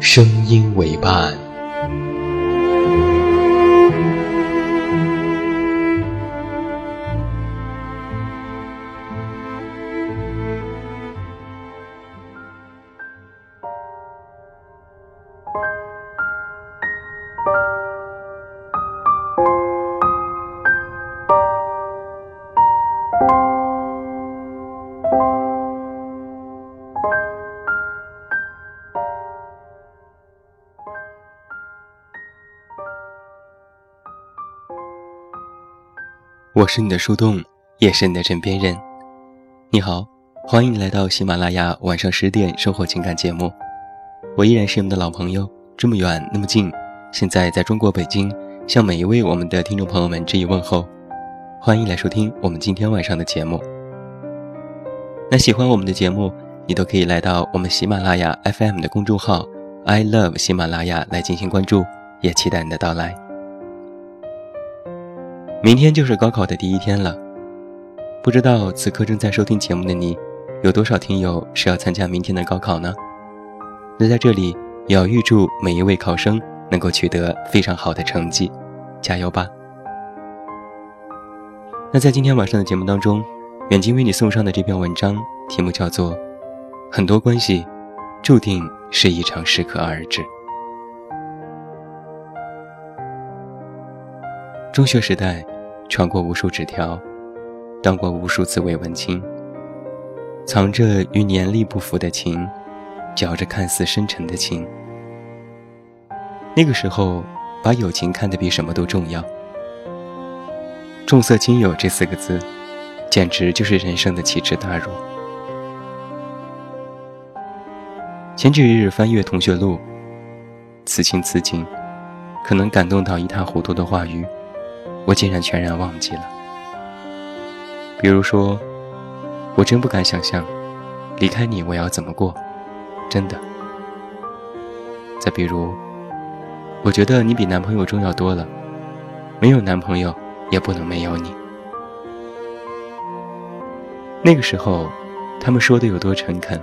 声音为伴。我是你的树洞，也是你的枕边人。你好，欢迎来到喜马拉雅晚上十点生活情感节目。我依然是你们的老朋友，这么远那么近，现在在中国北京，向每一位我们的听众朋友们致以问候。欢迎来收听我们今天晚上的节目。那喜欢我们的节目，你都可以来到我们喜马拉雅 FM 的公众号 “I love 喜马拉雅”来进行关注，也期待你的到来。明天就是高考的第一天了，不知道此刻正在收听节目的你，有多少听友是要参加明天的高考呢？那在这里也要预祝每一位考生能够取得非常好的成绩，加油吧！那在今天晚上的节目当中，远近为你送上的这篇文章题目叫做《很多关系注定是一场适可而止》。中学时代，传过无数纸条，当过无数次伪文青，藏着与年龄不符的情，嚼着看似深沉的情。那个时候，把友情看得比什么都重要。重色轻友这四个字，简直就是人生的奇耻大辱。前几日翻阅同学录，此情此景，可能感动到一塌糊涂的话语。我竟然全然忘记了。比如说，我真不敢想象，离开你我要怎么过，真的。再比如，我觉得你比男朋友重要多了，没有男朋友也不能没有你。那个时候，他们说的有多诚恳，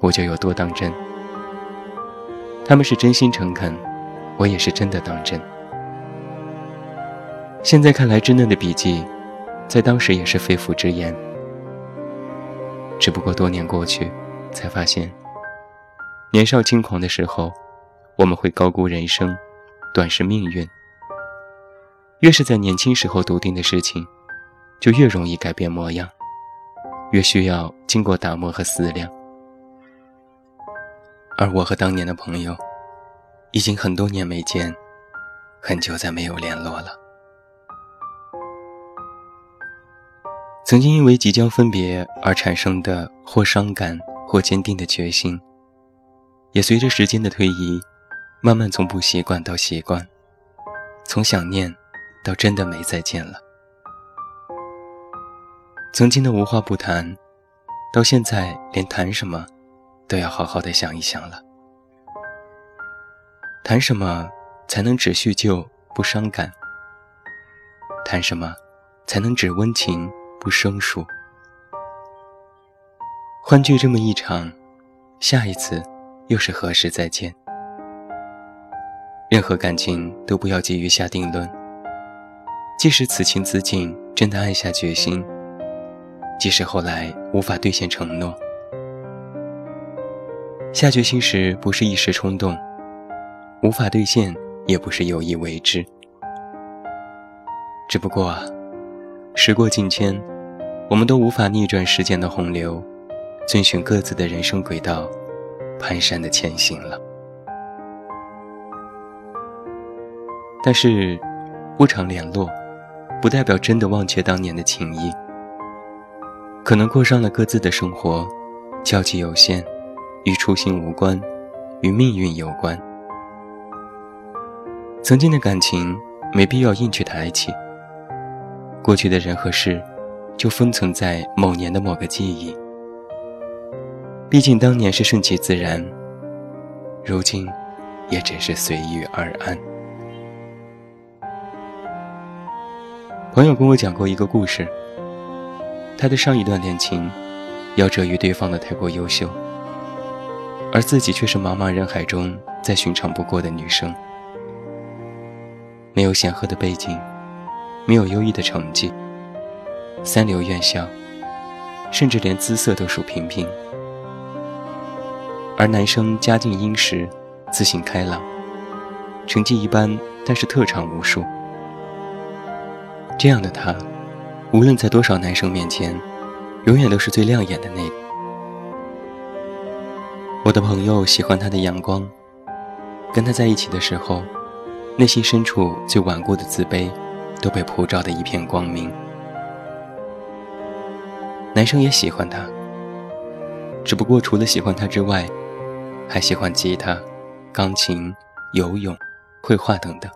我就有多当真。他们是真心诚恳，我也是真的当真。现在看来，稚嫩的笔记，在当时也是肺腑之言。只不过多年过去，才发现，年少轻狂的时候，我们会高估人生，短视命运。越是在年轻时候笃定的事情，就越容易改变模样，越需要经过打磨和思量。而我和当年的朋友，已经很多年没见，很久再没有联络了。曾经因为即将分别而产生的或伤感或坚定的决心，也随着时间的推移，慢慢从不习惯到习惯，从想念到真的没再见了。曾经的无话不谈，到现在连谈什么都要好好的想一想了。谈什么才能只叙旧不伤感？谈什么才能只温情？不生疏。欢聚这么一场，下一次又是何时再见？任何感情都不要急于下定论。即使此情此景真的暗下决心，即使后来无法兑现承诺，下决心时不是一时冲动，无法兑现，也不是有意为之。只不过，时过境迁，我们都无法逆转时间的洪流，遵循各自的人生轨道，蹒跚的前行了。但是，不常联络，不代表真的忘却当年的情谊。可能过上了各自的生活，交集有限，与初心无关，与命运有关。曾经的感情没必要硬去抬起。过去的人和事，就封存在某年的某个记忆。毕竟当年是顺其自然，如今，也只是随遇而安。朋友跟我讲过一个故事。他的上一段恋情，夭折于对方的太过优秀，而自己却是茫茫人海中再寻常不过的女生，没有显赫的背景，没有优异的成绩，三流院校，甚至连姿色都属平平。而男生家境殷实，自信开朗，成绩一般，但是特长无数。这样的他，无论在多少男生面前，永远都是最亮眼的那个。我的朋友喜欢他的阳光，跟他在一起的时候，内心深处最顽固的自卑，都被普照的一片光明。男生也喜欢他，只不过除了喜欢他之外，还喜欢吉他、钢琴、游泳、绘画等等。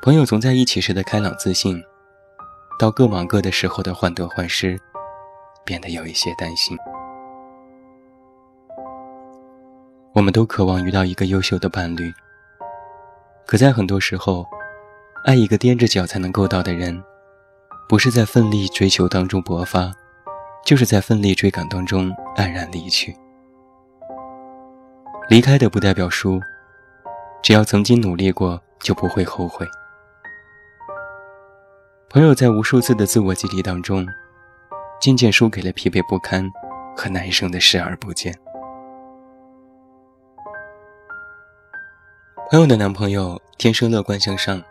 朋友从在一起时的开朗自信，到各忙各的时候的患得患失，变得有一些担心。我们都渴望遇到一个优秀的伴侣，可在很多时候，爱一个踮着脚才能够到的人，不是在奋力追求当中勃发，就是在奋力追赶当中黯然离去。离开的不代表输，只要曾经努力过，就不会后悔。朋友在无数次的自我激励当中，渐渐输给了疲惫不堪和男生的视而不见。朋友的男朋友天生乐观向上，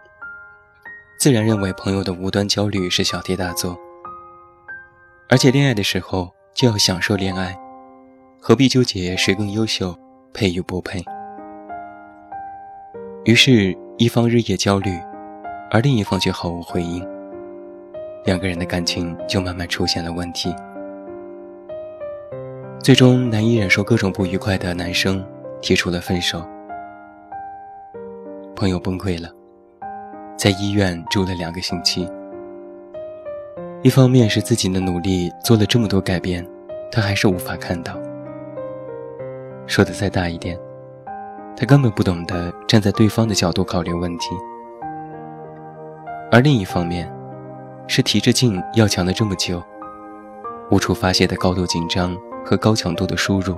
自然认为朋友的无端焦虑是小题大做。而且恋爱的时候就要享受恋爱，何必纠结谁更优秀，配与不配？于是，一方日夜焦虑，而另一方却毫无回应。两个人的感情就慢慢出现了问题，最终难以忍受各种不愉快的男生提出了分手。朋友崩溃了，在医院住了两个星期。一方面是自己的努力做了这么多改变，他还是无法看到。说的再大一点，他根本不懂得站在对方的角度考虑问题。而另一方面，是提着劲要强了这么久，无处发泄的高度紧张和高强度的输入，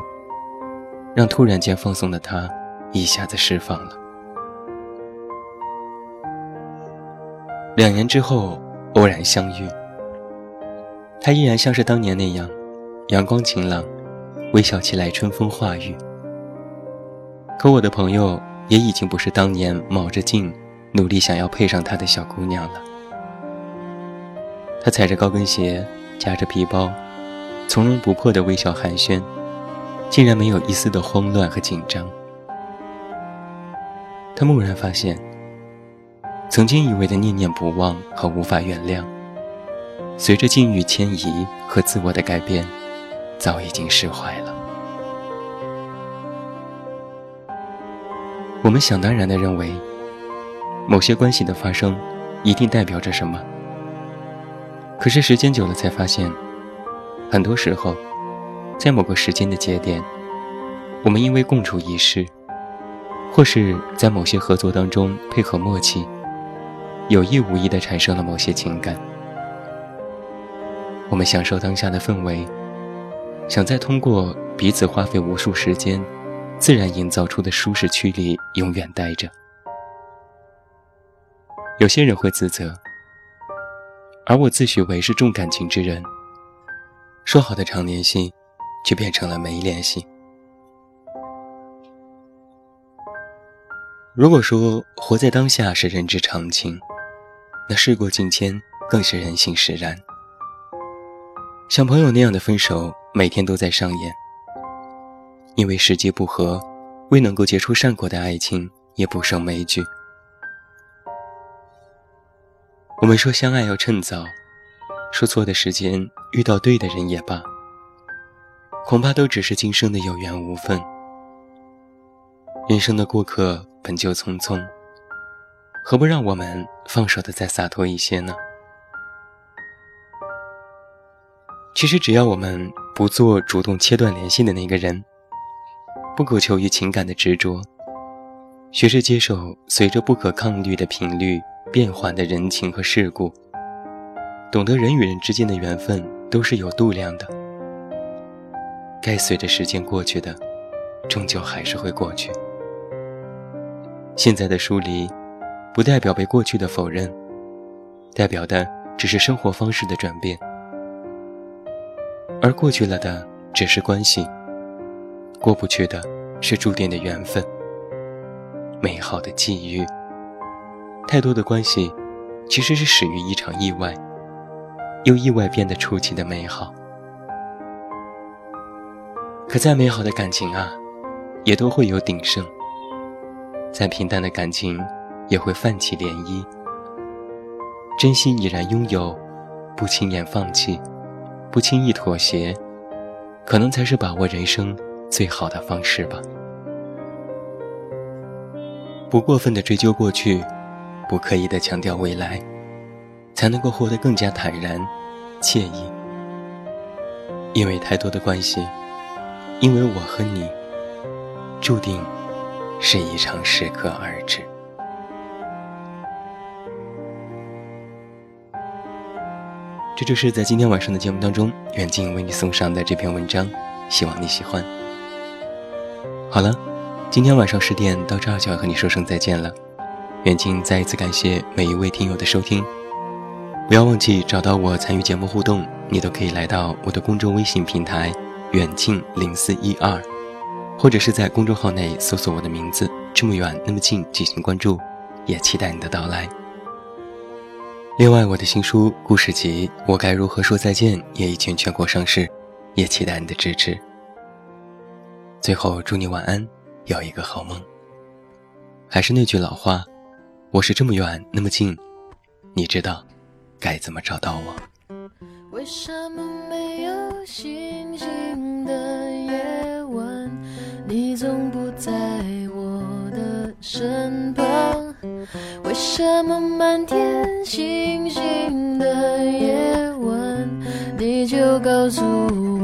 让突然间放松的他一下子释放了。两年之后偶然相遇，他依然像是当年那样，阳光晴朗，微笑起来春风化雨。可我的朋友也已经不是当年卯着劲努力想要配上他的小姑娘了。他踩着高跟鞋，夹着皮包，从容不迫的微笑寒暄，竟然没有一丝的慌乱和紧张。他蓦然发现，曾经以为的念念不忘和无法原谅，随着境遇迁移和自我的改变，早已经释怀了。我们想当然的认为，某些关系的发生，一定代表着什么。可是时间久了，才发现，很多时候，在某个时间的节点，我们因为共处一室，或是在某些合作当中配合默契，有意无意地产生了某些情感。我们享受当下的氛围，想再通过彼此花费无数时间，自然营造出的舒适区里永远待着。有些人会自责。而我自诩为是重感情之人，说好的常联系，却变成了没联系。如果说活在当下是人之常情，那事过境迁更是人性使然。像朋友那样的分手，每天都在上演。因为时机不合，未能够结出善果的爱情也不胜枚举。我们说相爱要趁早，说错的时间遇到对的人也罢，恐怕都只是今生的有缘无分。人生的过客本就匆匆，何不让我们放手的再洒脱一些呢？其实，只要我们不做主动切断联系的那个人，不苟求于情感的执着，学着接受随着不可抗力的频率变换的人情和事故，懂得人与人之间的缘分都是有度量的，该随着时间过去的，终究还是会过去。现在的疏离，不代表被过去的否认，代表的只是生活方式的转变。而过去了的只是关系，过不去的是注定的缘分。美好的际遇，太多的关系，其实是始于一场意外，又意外变得出奇的美好。可再美好的感情啊，也都会有鼎盛；再平淡的感情，也会泛起涟漪。珍惜已然拥有，不轻言放弃。不轻易妥协，可能才是把握人生最好的方式吧。不过分的追究过去，不刻意的强调未来，才能够活得更加坦然、惬意。因为太多的关系，因为我和你，注定是一场适可而止。这就是在今天晚上的节目当中，远近为你送上的这篇文章，希望你喜欢。好了，今天晚上十点到这儿就要和你说声再见了。远近再一次感谢每一位听友的收听，不要忘记找到我参与节目互动，你都可以来到我的公众微信平台远近零四一二，或者是在公众号内搜索我的名字这么远那么近进行关注，也期待你的到来。另外，我的新书故事集《我该如何说再见》也已经全国上市，也期待你的支持。最后，祝你晚安，有一个好梦。还是那句老话，我是这么远那么近，你知道该怎么找到我？为什么没有星星的夜晚，你总不在我的身旁？为什么满天星星的夜晚，你就告诉我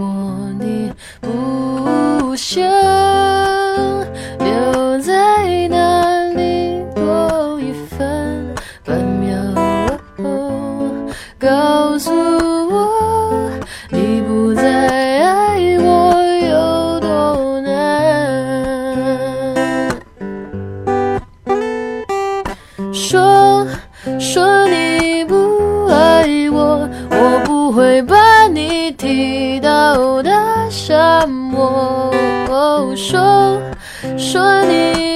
说说你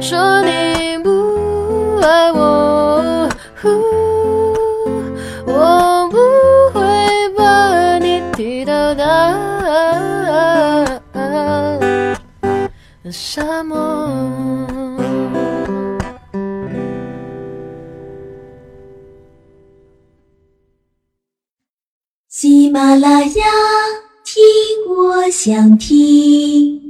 说，你不爱我，我不会把你踢到大沙漠。喜马拉雅，听我想听。